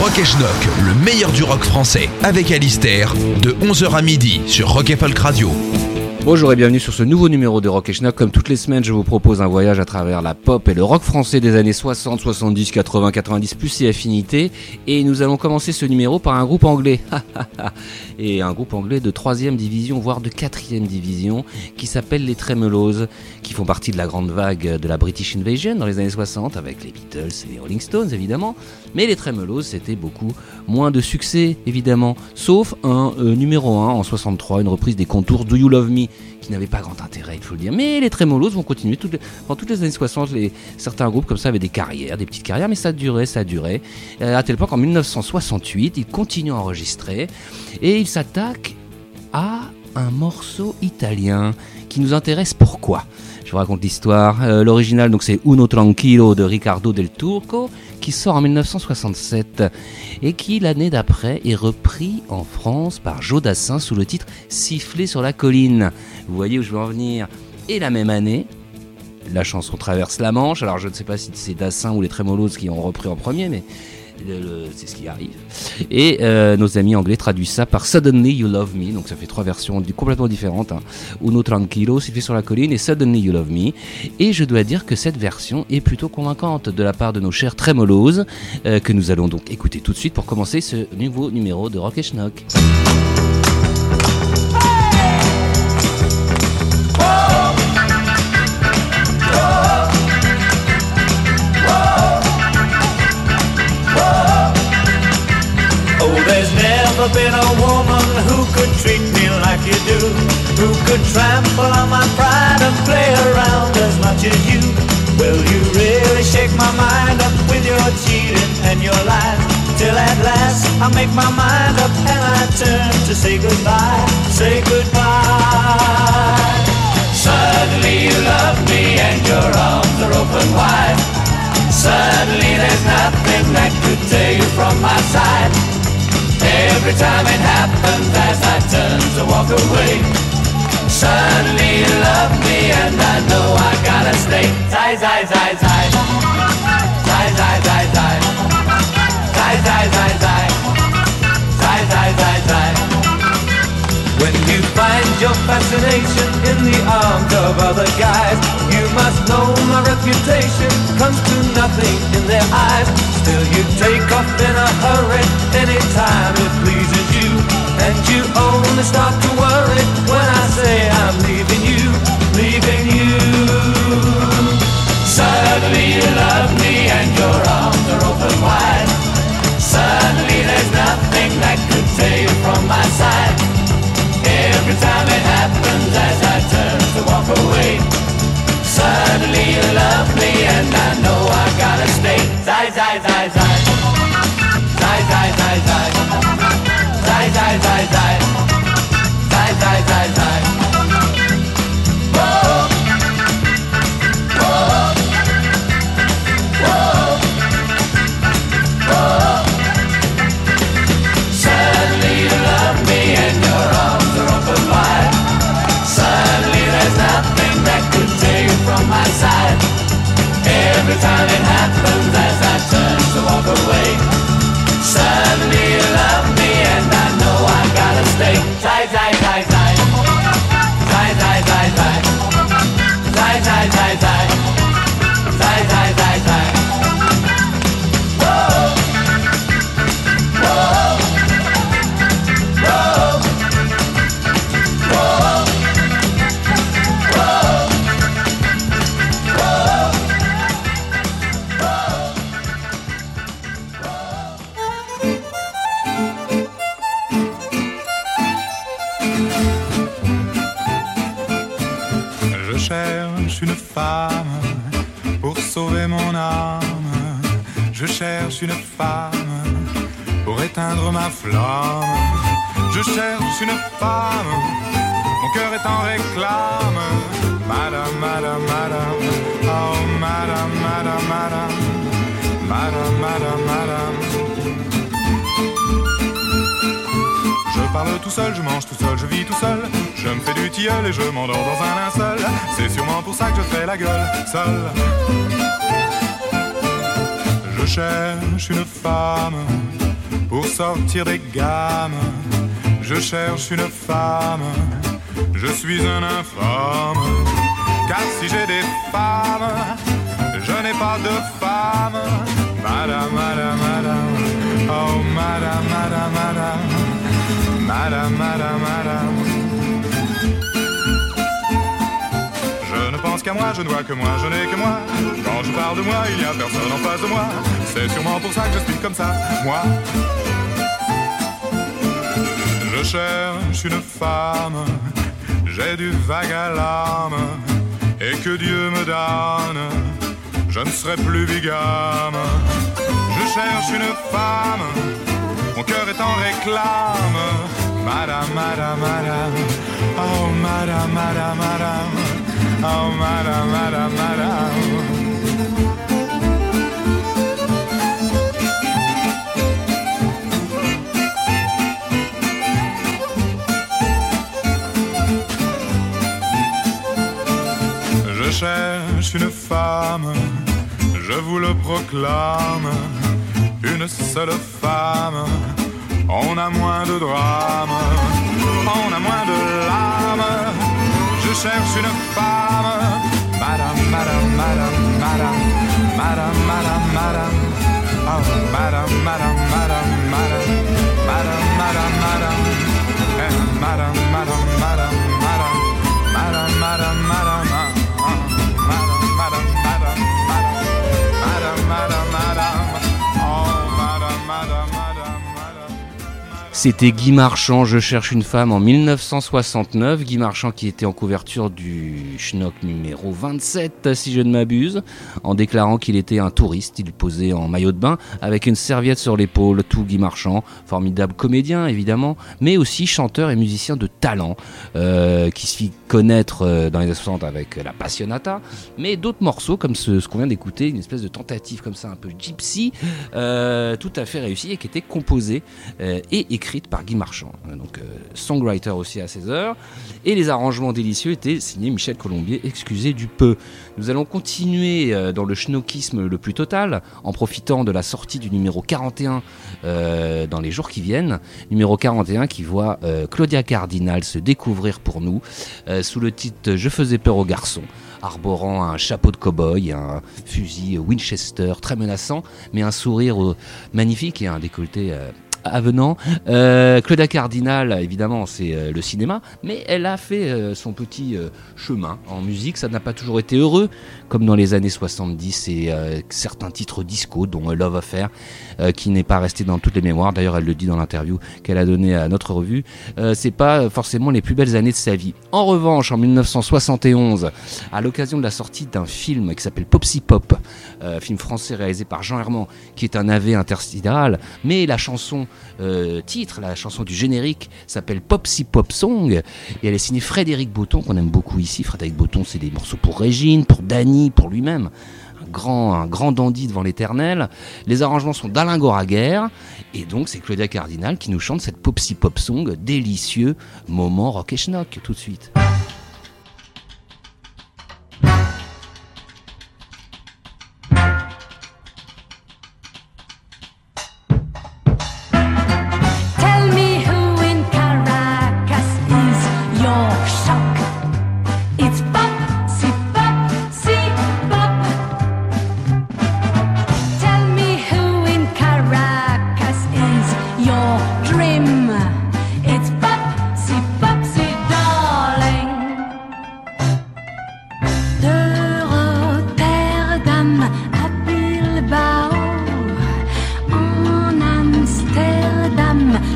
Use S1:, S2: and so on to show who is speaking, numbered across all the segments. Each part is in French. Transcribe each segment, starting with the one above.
S1: Rock et Schnock, le meilleur du rock français, avec Alistair, de 11h à midi sur Rock et Folk Radio.
S2: Bonjour et bienvenue sur ce nouveau numéro de Rock et Schnock. Comme toutes les semaines, je vous propose un voyage à travers la pop et le rock français des années 60, 70, 80, 90, plus ses affinités. Et nous allons commencer ce numéro par un groupe anglais. et un groupe anglais de 3 division, voire de 4 division, qui s'appelle les Tremelos, qui font partie de la grande vague de la British Invasion dans les années 60, avec les Beatles et les Rolling Stones évidemment. Mais les Tremelos, c'était beaucoup moins de succès évidemment, sauf un euh, numéro 1 en 63, une reprise des contours Do You Love Me? Qui n'avait pas grand intérêt, il faut le dire. Mais les Tremolos vont continuer. Toutes les, pendant toutes les années 60, les, certains groupes comme ça avaient des carrières, des petites carrières, mais ça durait, ça durait. Euh, à tel point qu'en 1968, ils continuent à enregistrer et ils s'attaquent à un morceau italien qui nous intéresse. Pourquoi? Je vous raconte l'histoire. Euh, l'original, donc c'est Uno Tranquillo de Riccardo del Turco qui sort en 1967 et qui l'année d'après est repris en France par Joe Dassin sous le titre Siffler sur la colline. Vous voyez où je veux en venir Et la même année, la chanson traverse la Manche. Alors je ne sais pas si c'est Dassin ou les Tremolos qui ont repris en premier, mais c'est ce qui arrive. Et euh, nos amis anglais traduisent ça par Suddenly You Love Me, donc ça fait trois versions complètement différentes. Hein. Uno Tranquilo, fait sur la colline, et Suddenly You Love Me. Et je dois dire que cette version est plutôt convaincante de la part de nos chers Tremolos, euh, que nous allons donc écouter tout de suite pour commencer ce nouveau numéro de Rock et Schnock.
S3: Woman who could treat me like you do? Who could trample on my pride and play around as much as you? Will you really shake my mind up with your cheating and your lies? Till at last I make my mind up and I turn to say goodbye Say goodbye. Suddenly you love me and your arms are open wide. Suddenly there's nothing that could tear you from my side Every time it happens as I turn to walk away Suddenly you love me and I know I gotta stay. Zai, zai, zai, zai. Zai, zai, zai, zai. Zai, zai, zai, zai. Zai, zai, zai, zai. When you find your fascination in the arms of other guys You must know my reputation comes to nothing in their eyes Still you take off in a hurry. Anytime it pleases you And you only start to worry when I say I'm leaving you, leaving you. Suddenly you love me Love me and I know I gotta stay. Zai, zai, zai Zai,
S4: cherche une femme, je suis un infâme. Car si j'ai des femmes, je n'ai pas de femme. Madame, madame, madame, oh madame, madame, madame. Madame, madame, madame. Je ne pense qu'à moi, je ne vois que moi, je n'ai que moi. Quand je parle de moi, il n'y a personne en face de moi. C'est sûrement pour ça que je suis comme ça, moi. Je cherche une femme, j'ai du vague à l'âme, et que Dieu me donne, je ne serai plus bigame. Je cherche une femme, mon cœur est en réclame. Madame, madame, madame, oh madame, madame, oh madame, madame, madame. Cherche une femme, je vous le proclame, une seule femme on a moins de drame, on a moins de larmes. Je cherche une femme, madame, madame, madame, madame, madame, madame, madame, oh, madame, madame, madame, madame, madame, madame, madame, eh, madame, madame, madame, madame, madame, madame, madame, madame,
S2: C'était Guy Marchand, Je cherche une femme en 1969. Guy Marchand qui était en couverture du Schnock numéro 27, si je ne m'abuse, en déclarant qu'il était un touriste. Il posait en maillot de bain avec une serviette sur l'épaule. Tout Guy Marchand, formidable comédien évidemment, mais aussi chanteur et musicien de talent, euh, qui se fit connaître euh, dans les années 60 avec la Passionata, mais d'autres morceaux comme ce, qu'on vient d'écouter, une espèce de tentative comme ça un peu gypsy, euh, tout à fait réussi et qui était composée et écrite par Guy Marchand, donc euh, songwriter aussi à 16 heures. Et les arrangements délicieux étaient signés Michel Colombier, excusez du peu. Nous allons continuer euh, dans le schnockisme le plus total, en profitant de la sortie du numéro 41 euh, dans les jours qui viennent. Numéro 41 qui voit Claudia Cardinal se découvrir pour nous sous le titre Je faisais peur aux garçons arborant un chapeau de cow-boy, un fusil Winchester très menaçant, mais un sourire magnifique et un décolleté avenant. Euh, Claudia Cardinal, évidemment, c'est euh, le cinéma, mais elle a fait euh, son petit chemin en musique. Ça n'a pas toujours été heureux, comme dans les années 70 et euh, certains titres disco, dont Love Affair, euh, qui n'est pas resté dans toutes les mémoires. D'ailleurs, elle le dit dans l'interview qu'elle a donnée à notre revue. Euh, c'est pas forcément les plus belles années de sa vie. En revanche, en 1971, à l'occasion de la sortie d'un film qui s'appelle Popsy Pop, film français réalisé par Jean Herman, qui est un AV intersidéral, mais la chanson titre, la chanson du générique s'appelle Popsy Pop Song, et elle est signée Frédéric Botton, qu'on aime beaucoup ici. Frédéric Botton, c'est des morceaux pour Régine, pour Dany, pour lui-même. Un grand, un grand dandy devant l'éternel. Les arrangements sont d'Alain Goraguer, et donc c'est Claudia Cardinal qui nous chante cette Popsy Pop Song, délicieux moment rock et schnock, tout de suite.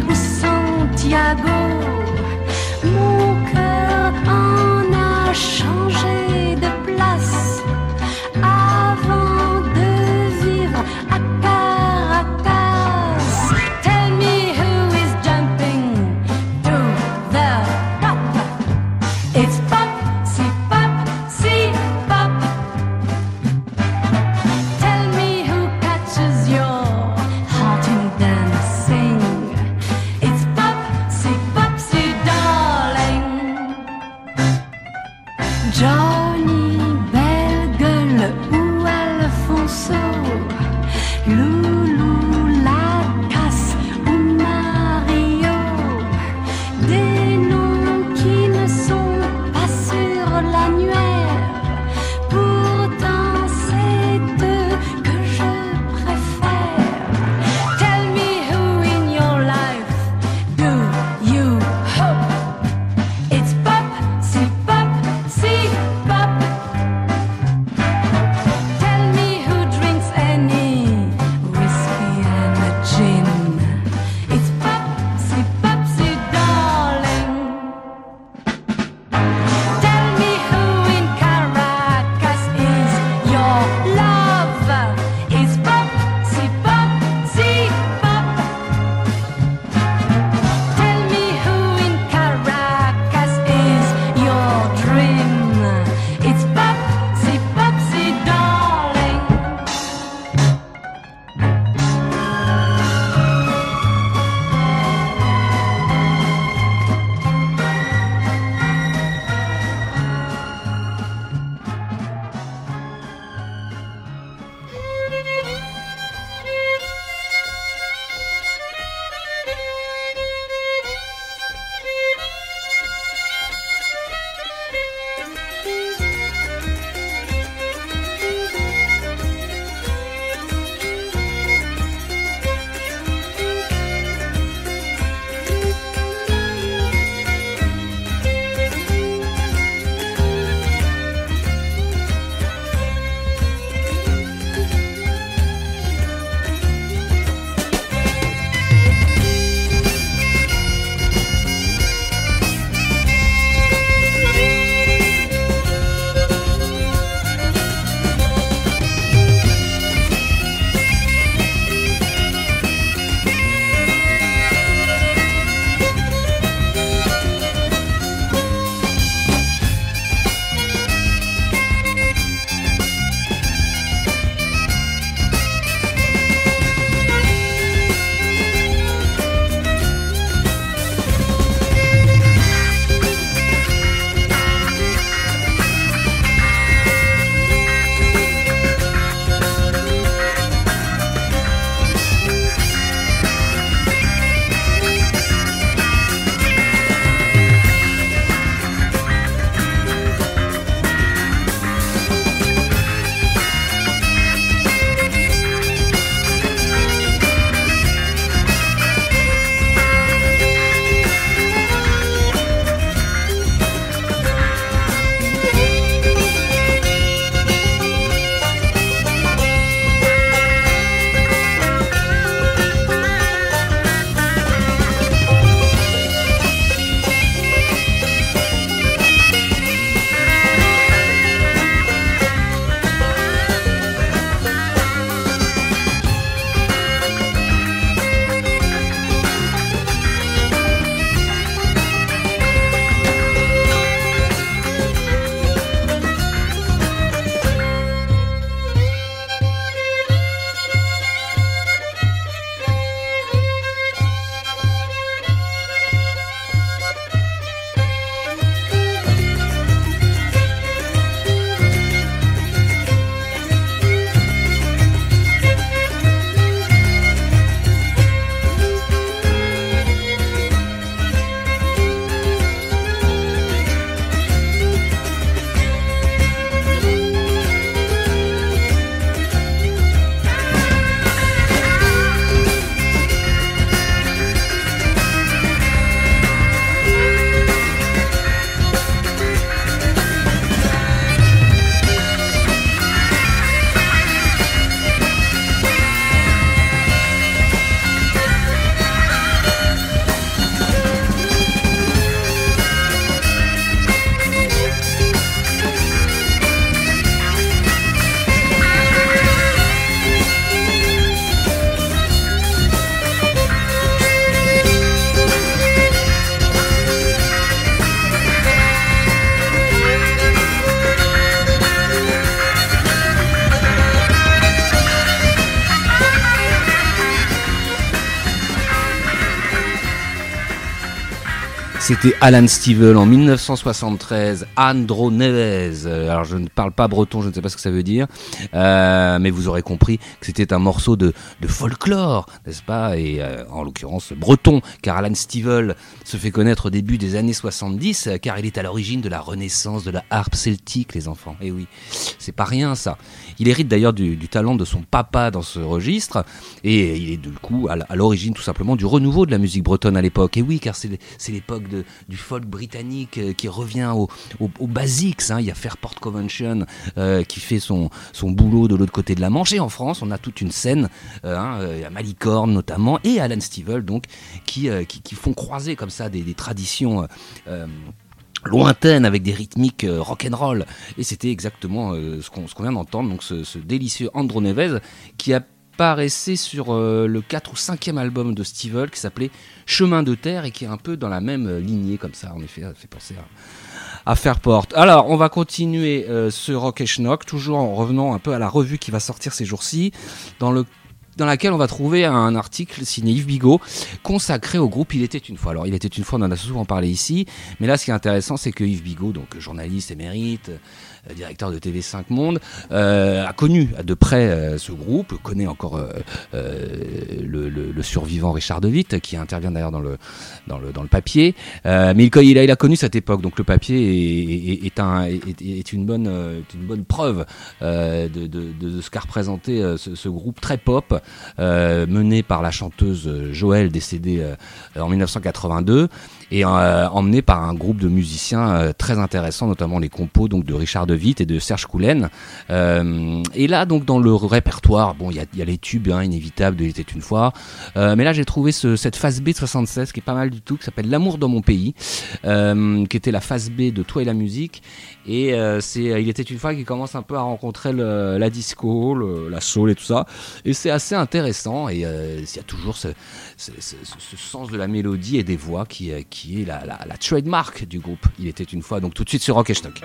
S5: o Santiago
S2: C'était Alan Stivell en 1973, Andro Neves. Alors je ne parle pas breton, je ne sais pas ce que ça veut dire, euh, mais vous aurez compris que c'était un morceau de, folklore, n'est-ce pas? Et euh, en l'occurrence breton, car Alan Stivell se fait connaître au début des années 70, euh, car il est à l'origine de la renaissance de la harpe celtique, les enfants. Et oui, c'est pas rien ça. Il hérite d'ailleurs du, talent de son papa dans ce registre, et il est du coup à l'origine tout simplement du renouveau de la musique bretonne à l'époque. Et oui, car c'est l'époque de- du folk britannique euh, qui revient au- au- aux basics. hein. Il y a Fairport Convention euh, qui fait son, boulot de l'autre côté de la Manche. Et en France, on a toute une scène, euh, hein, a Malicorne notamment, et Alan Stivell, donc, qui, qui, font croiser comme ça des, traditions. lointaines avec des rythmiques euh, rock'n'roll et c'était exactement ce qu'on vient d'entendre donc ce, ce délicieux Andro Neves qui apparaissait sur euh, le 4 ou 5e album de Stivell qui s'appelait Chemin de terre et qui est un peu dans la même euh, lignée comme ça en effet ça fait penser à, à Fairport. Alors, on va continuer euh, ce Rock et Schnock, toujours en revenant un peu à la revue qui va sortir ces jours-ci, dans le dans laquelle on va trouver un article signé Yves Bigot consacré au groupe Il était une fois. Alors, Il était une fois, on en a souvent parlé ici, mais là, ce qui est intéressant, c'est que Yves Bigot, donc journaliste émérite, directeur de TV5 Monde, euh, a connu de près euh, ce groupe, connaît encore euh, euh, le, survivant Richard De Witt, qui intervient d'ailleurs dans le, dans le, dans le papier. Euh, mais il, a, il a connu cette époque, donc le papier est, est, est un, est, est une, bonne, euh, une bonne preuve euh, de, ce qu'a représenté euh, ce, ce groupe très pop, euh, mené par la chanteuse euh, Joël, décédée euh, en 1982 et euh, emmené par un groupe de musiciens euh, très intéressants, notamment les compos donc de Richard De Witt et de Serge Coulen. Euh, et là, donc dans le répertoire, bon, il y y a les tubes hein, inévitables de Il était une fois, mais là j'ai trouvé ce, cette phase B de 76 qui est pas mal du tout, qui s'appelle L'amour dans mon pays, qui était la phase B de Toi et la musique. Et euh, c'est Il était une fois qui commence un peu à rencontrer le- la disco, le- la soul et tout ça. Et c'est assez intéressant. Et euh, il y a toujours ce, ce, ce- ce sens de la mélodie et des voix qui, euh, qui est la, la, la trademark du groupe. Il était une fois. Donc tout de suite sur Rock et Schnock.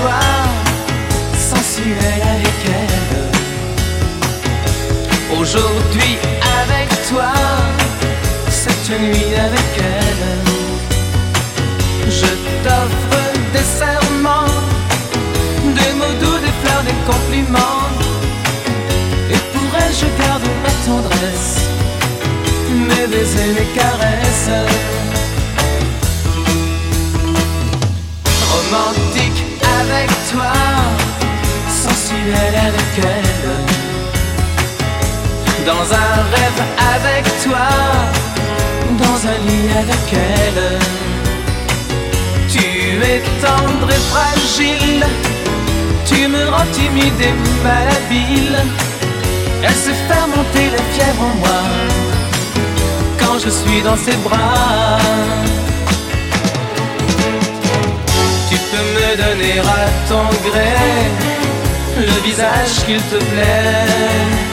S6: Toi, sensuel avec elle. Aujourd'hui avec toi, cette nuit Dans un rêve avec toi, dans un lit avec elle. Tu es tendre et fragile, tu me rends timide et malhabile. Elle se fait monter la fièvre en moi quand je suis dans ses bras. Tu peux me donner à ton gré le visage qu'il te plaît.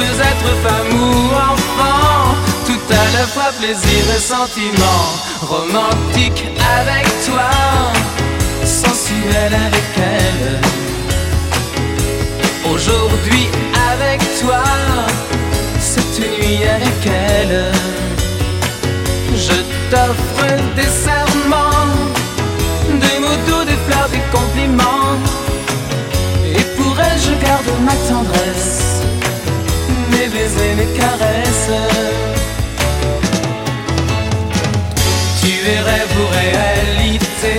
S6: Peux être femme ou enfant, tout à la fois plaisir et sentiment. Romantique avec toi, sensuel avec elle. Aujourd'hui avec toi, cette nuit avec elle. Je t'offre des serments des mots doux, des fleurs, des compliments. Et pour elle, je garde ma tendresse, mes baisers, mes caresses. Tu es rêve ou réalité,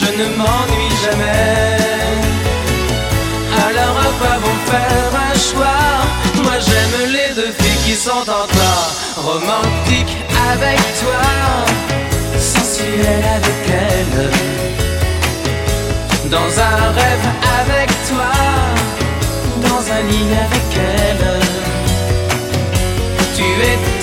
S6: je ne m'ennuie jamais. Alors à quoi bon faire un choix? Moi j'aime les deux filles qui sont en toi, romantique avec toi. Sensuel avec elle. Dans un rêve avec toi Dans un lit avec elle. Tu es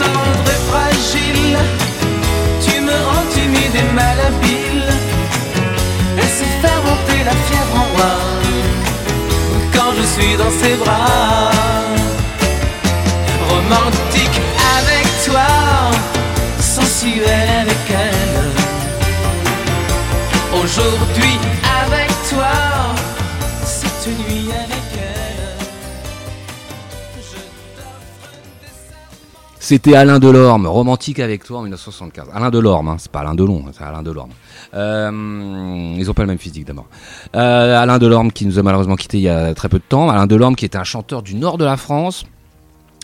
S2: C'était Alain Delorme, romantique avec toi en 1975. Alain Delorme, hein, c'est pas Alain Delon, c'est Alain Delorme. Euh, ils ont pas le même physique d'abord. Euh, Alain Delorme qui nous a malheureusement quitté il y a très peu de temps. Alain Delorme qui était un chanteur du nord de la France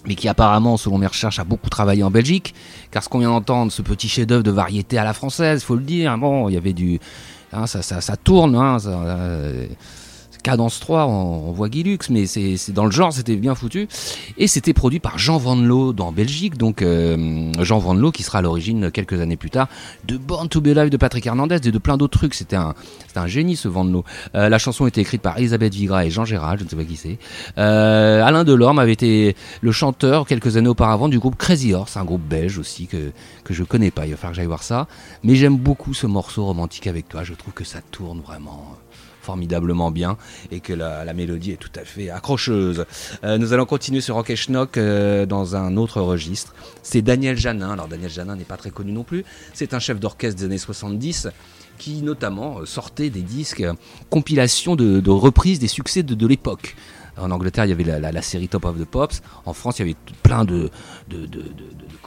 S2: mais qui apparemment, selon mes recherches, a beaucoup travaillé en Belgique, car ce qu'on vient d'entendre, ce petit chef-d'œuvre de variété à la française, faut le dire, bon, il y avait du, hein, ça, ça, tourne, hein, euh, Cadence 3 en, en voix Guilux, mais c'est dans le genre, c'était bien foutu. Et c'était produit par Jean Van Loo dans Belgique, donc euh, Jean Van qui sera à l'origine quelques années plus tard de Born to Be Alive de Patrick Hernandez et de plein d'autres trucs. C'était un, génie ce Van Loo. Euh, la chanson était écrite par Elisabeth Vigra et Jean Gérald, je ne sais pas qui c'est. Euh, Alain Delorme avait été le chanteur quelques années auparavant du groupe Crazy Horse, un groupe belge aussi que, que je connais pas, il va falloir que j'aille voir ça. Mais j'aime beaucoup ce morceau romantique avec toi, je trouve que ça tourne vraiment formidablement bien et que la, mélodie est tout à fait accrocheuse. Euh, nous allons continuer sur Rock et Schnock euh, dans un autre registre. C'est Daniel Janin. Alors Daniel Janin n'est pas très connu non plus. C'est un chef d'orchestre des années 70 qui notamment euh, sortait des disques compilations de, reprises des succès de, l'époque. En Angleterre, il y avait la, série Top of the Pops. En France, il y avait plein de,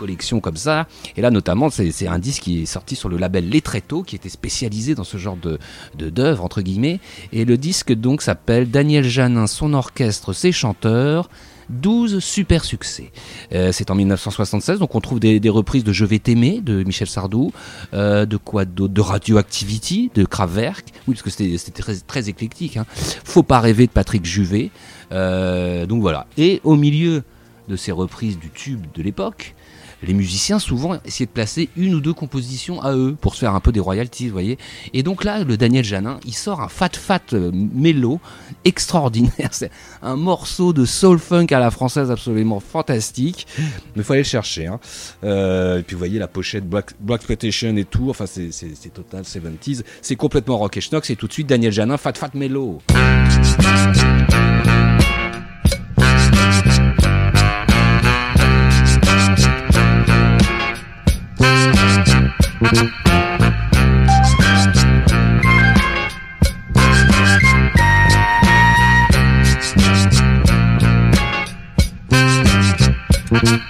S2: collections comme ça. Et là, notamment, c'est un disque qui est sorti sur le label Les Tréteaux, qui était spécialisé dans ce genre de d'œuvres, entre guillemets. Et le disque, donc, s'appelle Daniel Janin, son orchestre, ses chanteurs. 12 super succès. Euh, c'est en 1976, donc on trouve des, des reprises de Je vais t'aimer de Michel Sardou, euh, de quoi De Radioactivity de Kraftwerk, oui parce que c'était très éclectique. Hein. Faut pas rêver de Patrick Juvet. Euh, donc voilà. Et au milieu de ces reprises du tube de l'époque, les musiciens souvent essayaient de placer une ou deux compositions à eux pour se faire un peu des royalties, vous voyez. Et donc là, le Daniel Janin, il sort un fat fat euh, mélo extraordinaire. C'est un morceau de soul funk à la française absolument fantastique. Mais il faut aller le chercher. Hein. Euh, et puis vous voyez la pochette Black, Black et tout. Enfin, c'est c'est- c'est total 70s. C'est complètement rock et schnock. C'est tout de suite Daniel Janin, fat fat mélo.
S7: Mm-hmm.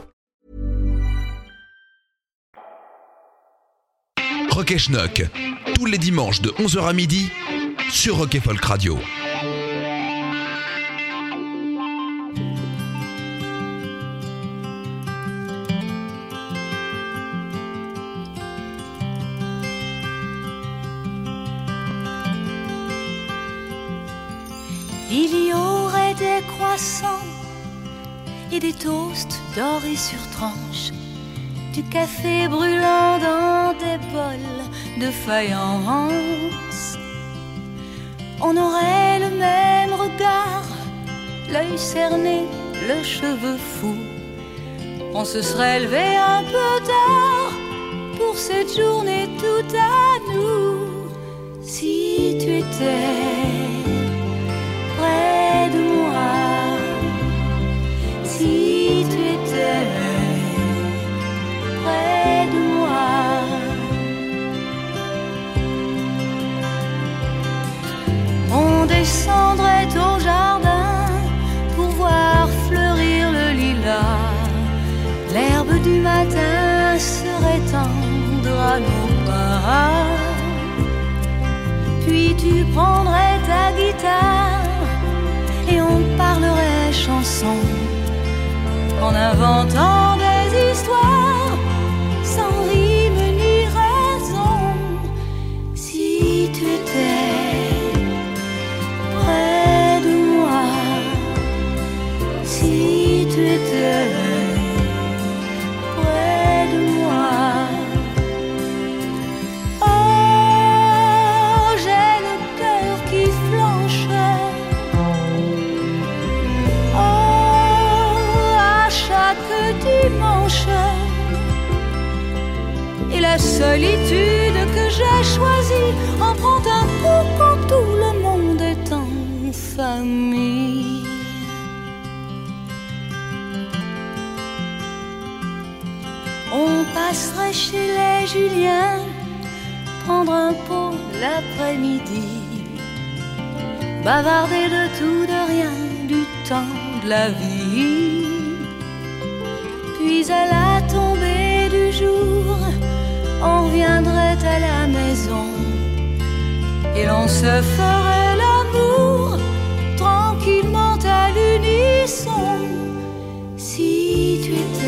S1: Rock et Schnock, tous les dimanches de 11h à midi sur Rock et Folk Radio.
S5: Il y aurait des croissants et des toasts dorés sur tranche, du café brûlant dans des bols de faïence. On aurait le même regard, l'œil cerné, le cheveu fou. On se serait levé un peu tard pour cette journée tout à nous. Si tu étais près de moi, si descendrait au jardin pour voir fleurir le lilas. L'herbe du matin serait tendre à nos pas. Puis tu prendrais ta guitare et on parlerait chanson en inventant solitude que j'ai choisie en prend un coup quand tout le monde est en famille. On passerait chez les Juliens, prendre un pot l'après-midi, bavarder de tout, de rien, du temps de la vie. Puis à la tombée du jour, on reviendrait à la maison et l'on se ferait l'amour tranquillement à l'unisson. Si tu étais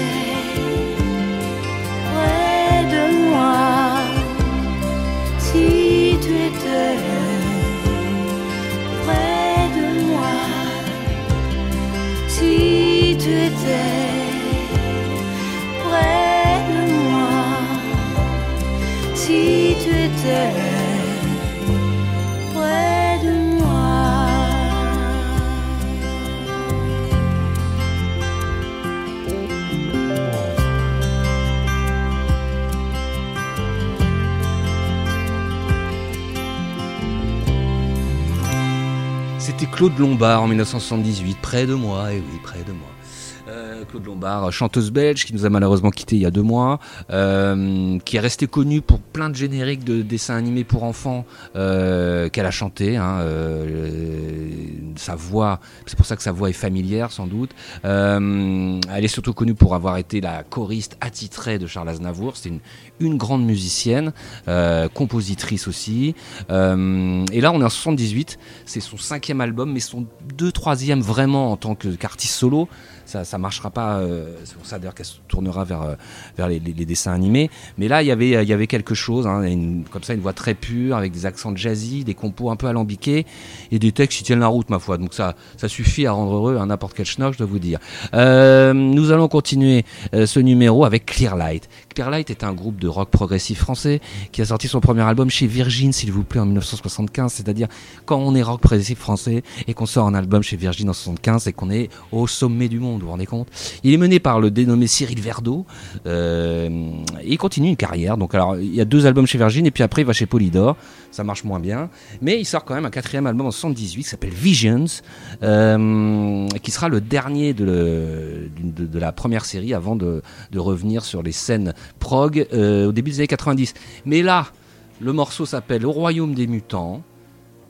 S2: Claude Lombard en 1978, près de moi, et oui, près de moi. Euh, Claude Lombard, chanteuse belge qui nous a malheureusement quitté il y a deux mois, euh, qui est restée connue pour plein de génériques de dessins animés pour enfants euh, qu'elle a chanté. Hein, sa voix, c'est pour ça que sa voix est familière sans doute. Elle est surtout connue pour avoir été la choriste attitrée de Charles Aznavour. C'était une, grande musicienne, compositrice aussi. Et là, on est en 78. C'est son cinquième album, mais son deux troisième vraiment en tant qu'artiste solo. Ça, ça marchera pas. euh, c'est pour ça d'ailleurs qu'elle se tournera vers, euh, les, dessins animés. Mais là, il y avait, quelque chose, hein, comme ça, une voix très pure, avec des accents jazzy, des compos un peu alambiqués, et des textes qui tiennent la route, ma foi. Donc ça, suffit à rendre heureux à n'importe quel schnock, je dois vous dire. Euh, nous allons continuer euh, ce numéro avec Clearlight. Clearlight est un groupe de rock progressif français qui a sorti son premier album chez Virgin, s'il vous plaît, en 1975. C'est-à-dire, quand on est rock progressif français et qu'on sort un album chez Virgin en 75, c'est qu'on est au sommet du monde, vous vous rendez compte? Il est mené par le dénommé Cyril Verdeau. Et il continue une carrière. Donc, alors, il y a deux albums chez Virgin et puis après, il va chez Polydor. Ça marche moins bien. Mais il sort quand même un quatrième album en 78 qui s'appelle Visions, euh, qui sera le dernier de, la première série avant de, revenir sur les scènes prog euh, au début des années 90. Mais là, le morceau s'appelle Au royaume des mutants.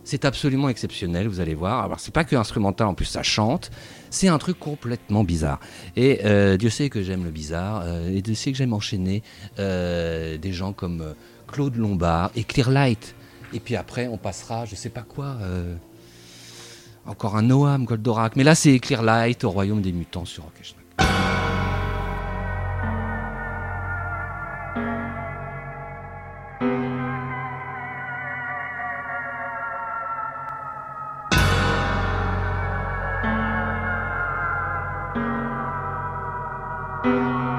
S2: C'est absolument exceptionnel, vous allez voir. Alors, c'est pas que instrumental, en plus, ça chante. C'est un truc complètement bizarre. Et euh, Dieu sait que j'aime le bizarre, et Dieu sait que j'aime enchaîner des gens comme Claude Lombard et Clearlight. Et puis après, on passera, je ne sais pas quoi, euh, encore un Noam, Goldorak. Mais là, c'est Clear Light au royaume des mutants sur Rocketshop. thank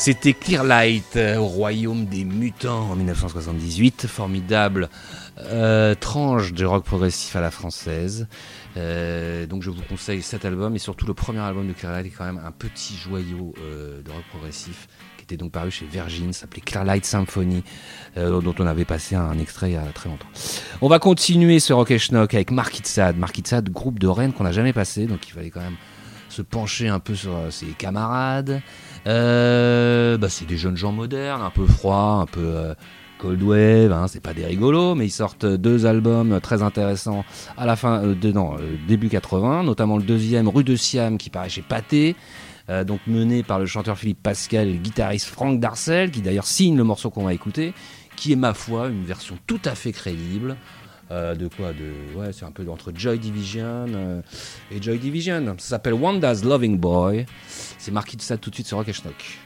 S2: C'était Clearlight euh, au royaume des mutants en 1978, formidable euh, tranche de rock progressif à la française. Euh, donc je vous conseille cet album et surtout le premier album de Clearlight est quand même un petit joyau de rock progressif qui était donc paru chez Virgin, s'appelait Clearlight Symphony, dont on avait passé un extrait il y a très longtemps. On va continuer ce rock et schnock avec Mark Itzad. Mark Itzad, groupe de Rennes qu'on n'a jamais passé, donc il fallait quand même se pencher un peu sur euh, ses camarades. Euh, bah, c'est des jeunes gens modernes, un peu froids, un peu euh, cold wave. hein, c'est pas des rigolos, mais ils sortent deux albums très intéressants à la fin, non, début 80, notamment le deuxième, Rue de Siam, qui paraît chez Pathé. donc mené par le chanteur Philippe Pascal et le guitariste Franck Darcel, qui d'ailleurs signe le morceau qu'on va écouter, qui est ma foi une version tout à fait crédible. Euh, de quoi de ouais c'est un peu entre Joy Division euh, et Joy Division ça s'appelle Wanda's Loving Boy c'est marqué de ça tout de suite sur Rock Schnock.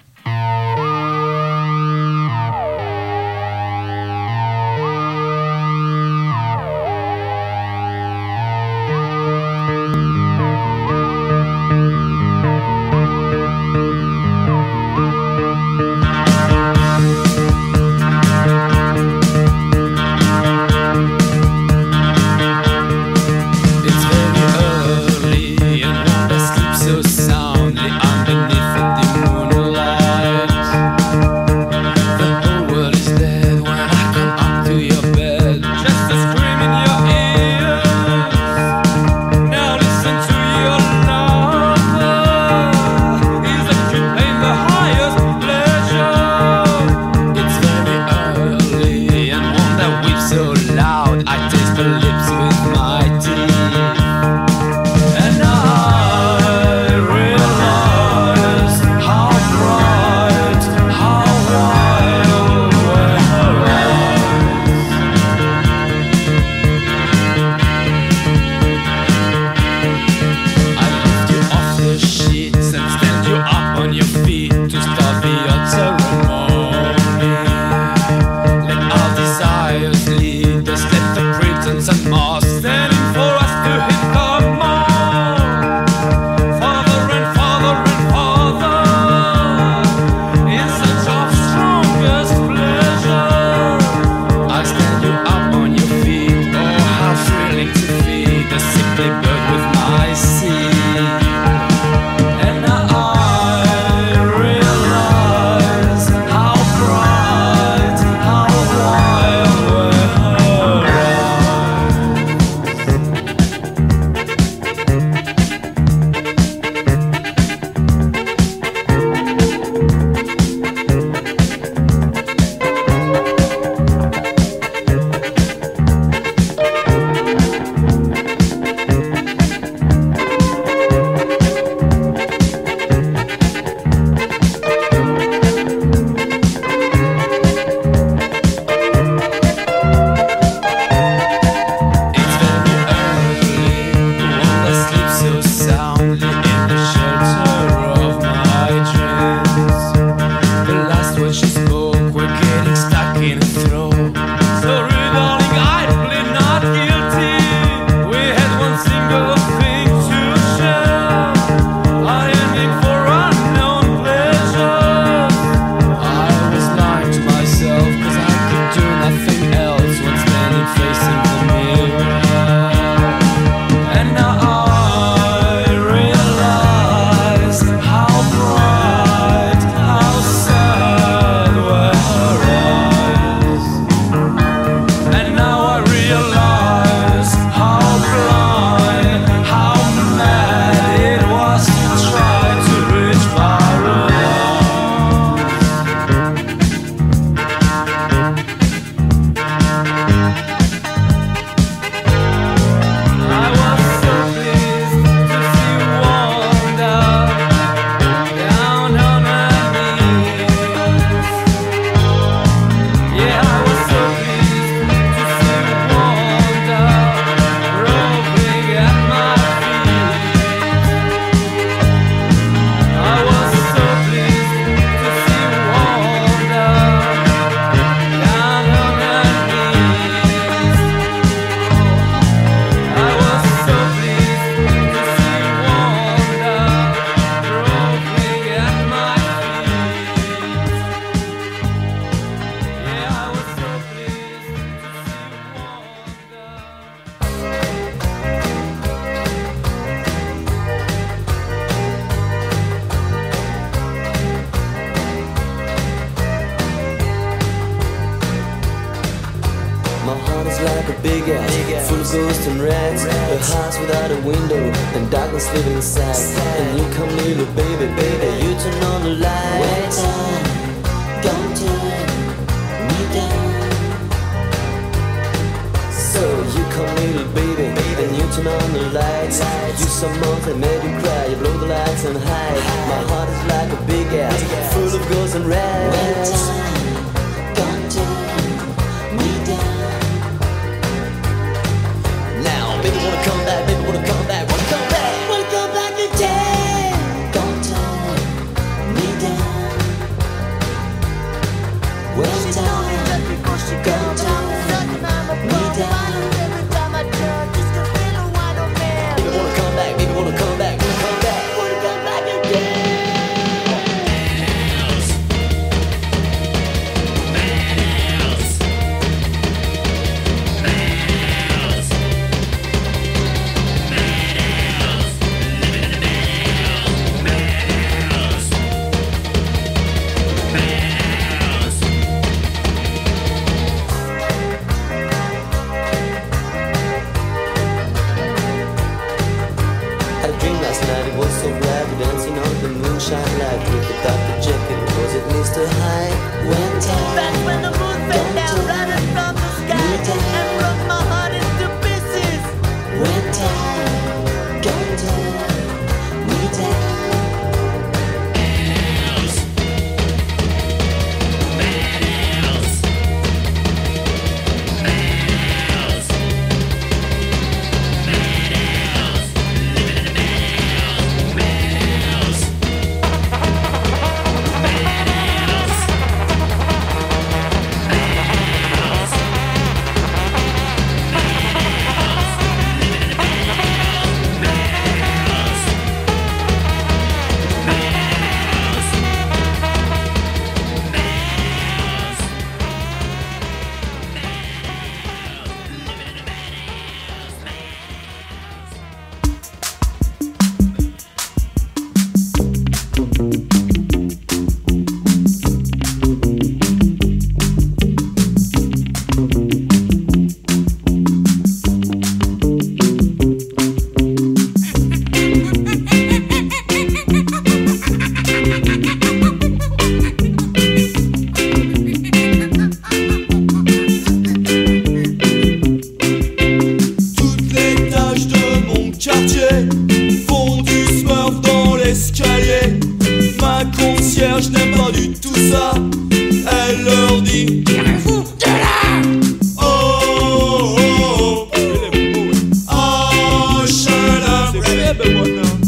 S8: Bebê now?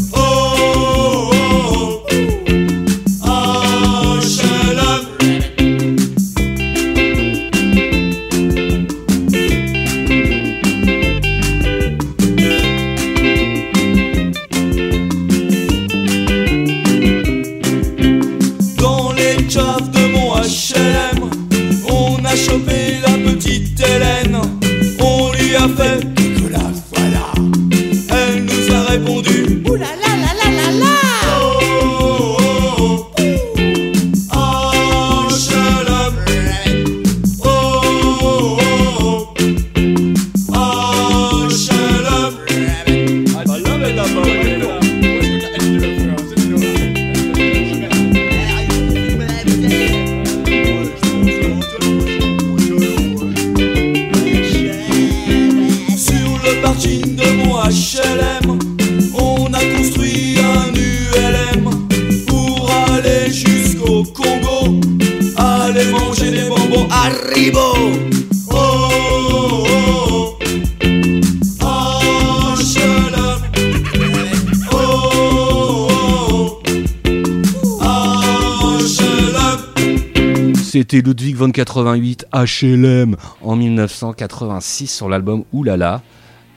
S2: Ludwig von 88 HLM en 1986 sur l'album Oulala.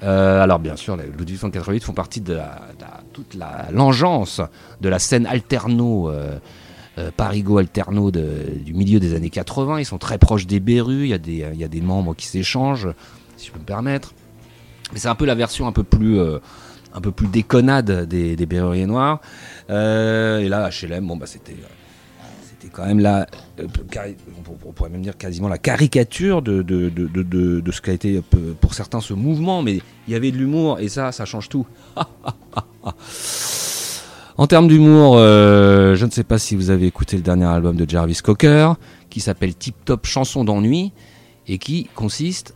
S2: Euh, alors bien sûr, les Ludwig von 88 font partie de, la, toute l'engeance de la scène alterno. Euh, euh, parigo alterno du milieu des années 80, ils sont très proches des Berus, il y, a des, y a des membres qui s'échangent, si je peux me permettre. Mais c'est un peu la version un peu plus un peu plus déconnade des, des Berruriers Noirs. Et là, HLM, bon, bah, c'était quand même euh, on- pourrait même dire quasiment la caricature de, ce qu'a été euh, pour certains ce mouvement, mais il y avait de l'humour et ça, ça change tout. En termes d'humour, euh, je ne sais pas si vous avez écouté le dernier album de Jarvis Cocker, qui s'appelle Tip Top Chanson d'ennui, et qui consiste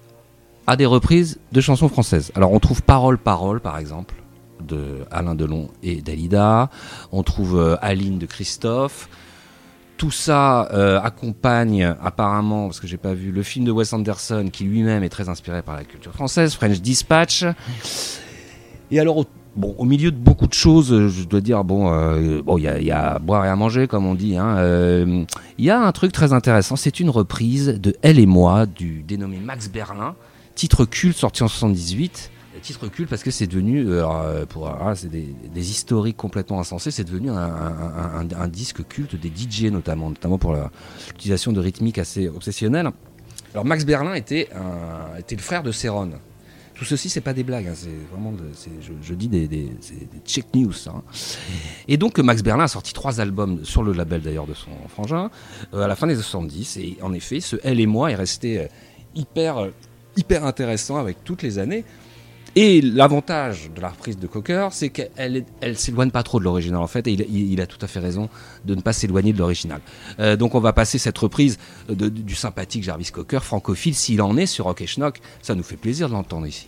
S2: à des reprises de chansons françaises. Alors on trouve Parole Parole par exemple de Alain Delon et Dalida, on trouve Aline de Christophe. Tout ça euh, accompagne apparemment, parce que j'ai pas vu, le film de Wes Anderson qui lui-même est très inspiré par la culture française, French Dispatch. Et alors, au, bon, au milieu de beaucoup de choses, je dois dire, bon, euh, bon, il y, a- il y a à boire et à manger, comme on dit. hein, euh, Il y a un truc très intéressant, c'est une reprise de Elle et moi du dénommé Max Berlin, titre culte sorti en 78. Titre culte parce que c'est devenu, euh, euh, pour, ah, c'est des, historiques complètement insensés, c'est devenu un, disque culte des DJ notamment, notamment pour l'utilisation de rythmiques assez obsessionnelles. Alors Max Berlin était, était le frère de Céron. Tout ceci, c'est pas des blagues, hein, c'est vraiment, je, dis des, check news. hein. Et donc Max Berlin a sorti trois albums sur le label d'ailleurs de son frangin euh, à la fin des 70. Et en effet, ce Elle et moi est resté hyper, hyper intéressant avec toutes les années. Et l'avantage de la reprise de Cocker, c'est qu'elle elle s'éloigne pas trop de l'original en fait, et il, a tout à fait raison de ne pas s'éloigner de l'original. Euh, donc on va passer cette reprise du sympathique Jarvis Cocker, francophile, s'il en est sur Rock et Schnock, ça nous fait plaisir de l'entendre ici.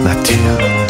S9: nature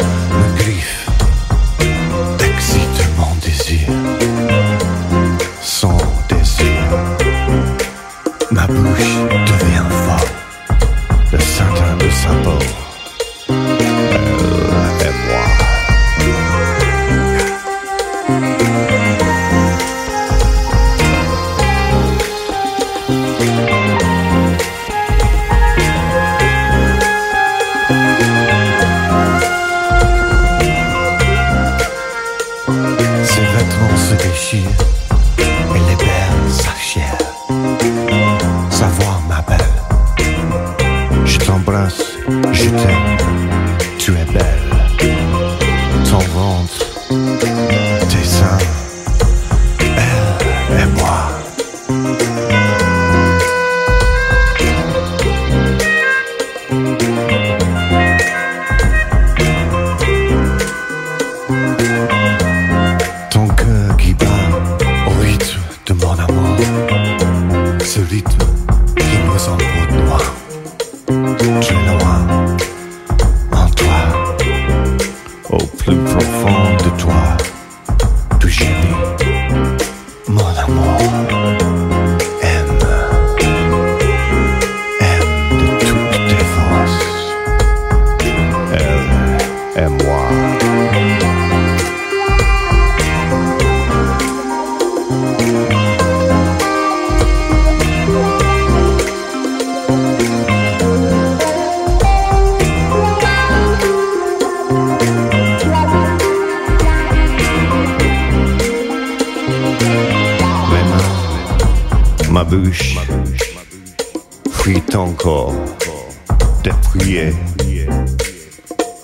S9: Prier,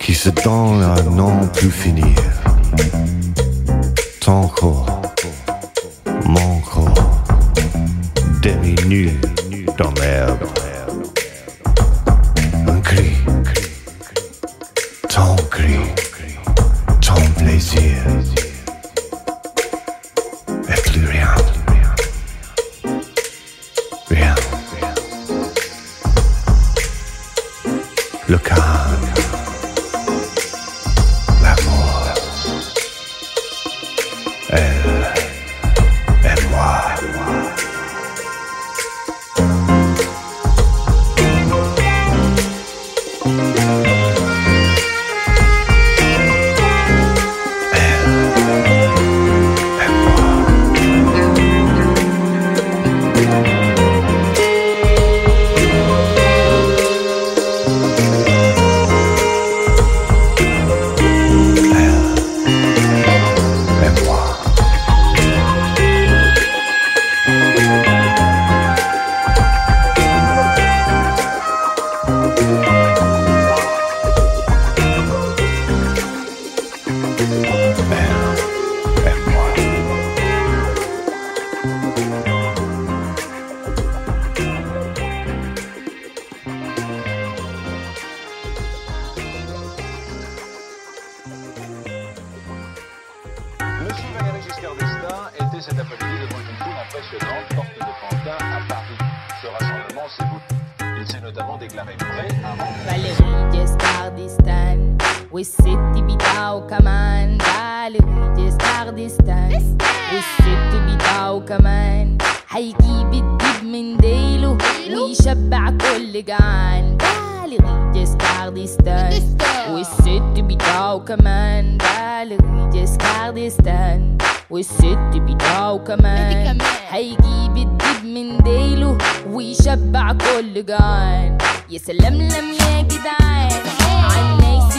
S9: qui se donnent à non plus finir.
S10: Tant encore. واللي جعان بالغ
S11: يسكر ديستان والست بتاعه كمان بالغ يسكر ديستان والست بتاعه كمان هيجيب الدب من ديله ويشبع كل جعان يا سلام لم يا جدعان عالناس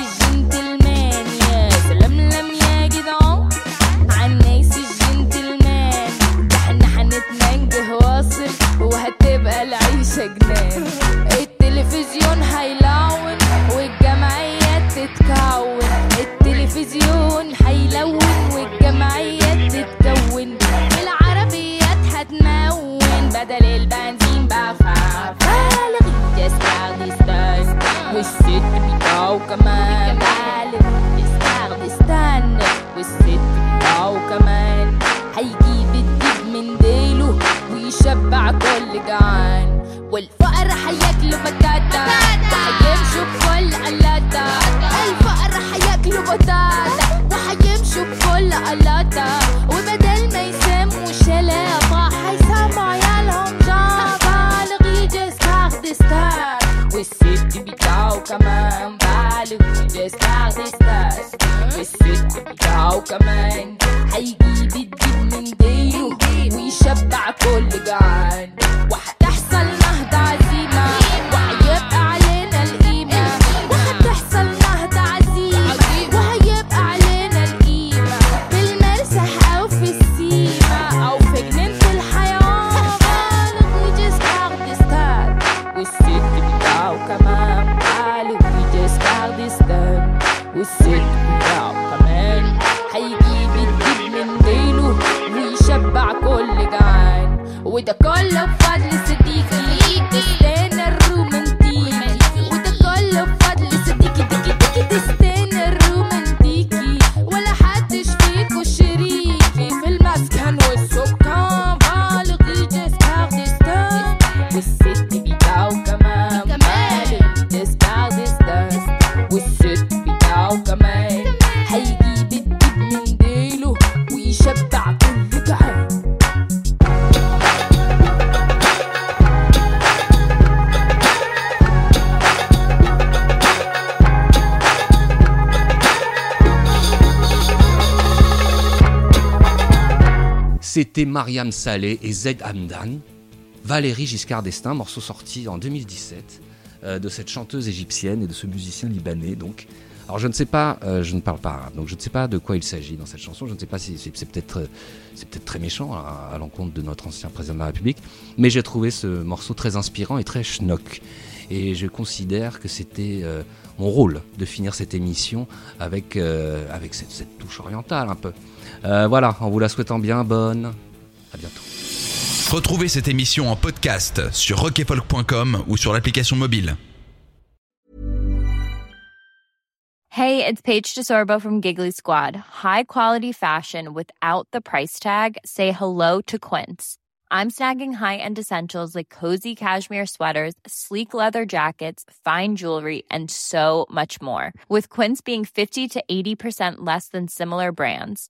S2: Mariam Saleh et Zaid Hamdan. Valérie Giscard d'Estaing, morceau sorti en 2017 euh, de cette chanteuse égyptienne et de ce musicien libanais. Donc, alors je ne sais pas, euh, je ne parle pas donc je ne sais pas de quoi il s'agit dans cette chanson. Je ne sais pas si c'est peut-être euh, c'est peut-être très méchant à, l'encontre de notre ancien président de la République, mais j'ai trouvé ce morceau très inspirant et très schnock. Et je considère que c'était mon rôle de finir cette émission avec avec cette, touche orientale un peu. Voilà, en vous la souhaitant bien bonne. Bientôt.
S1: Retrouvez cette émission en podcast sur rockefolk.com ou sur l'application mobile.
S12: Hey, it's Paige DeSorbo from Giggly Squad. High quality fashion without the price tag. Say hello to Quince. I'm snagging high-end essentials like cozy cashmere sweaters, sleek leather jackets, fine jewelry, and so much more. With Quince being 50 to 80% less than similar brands.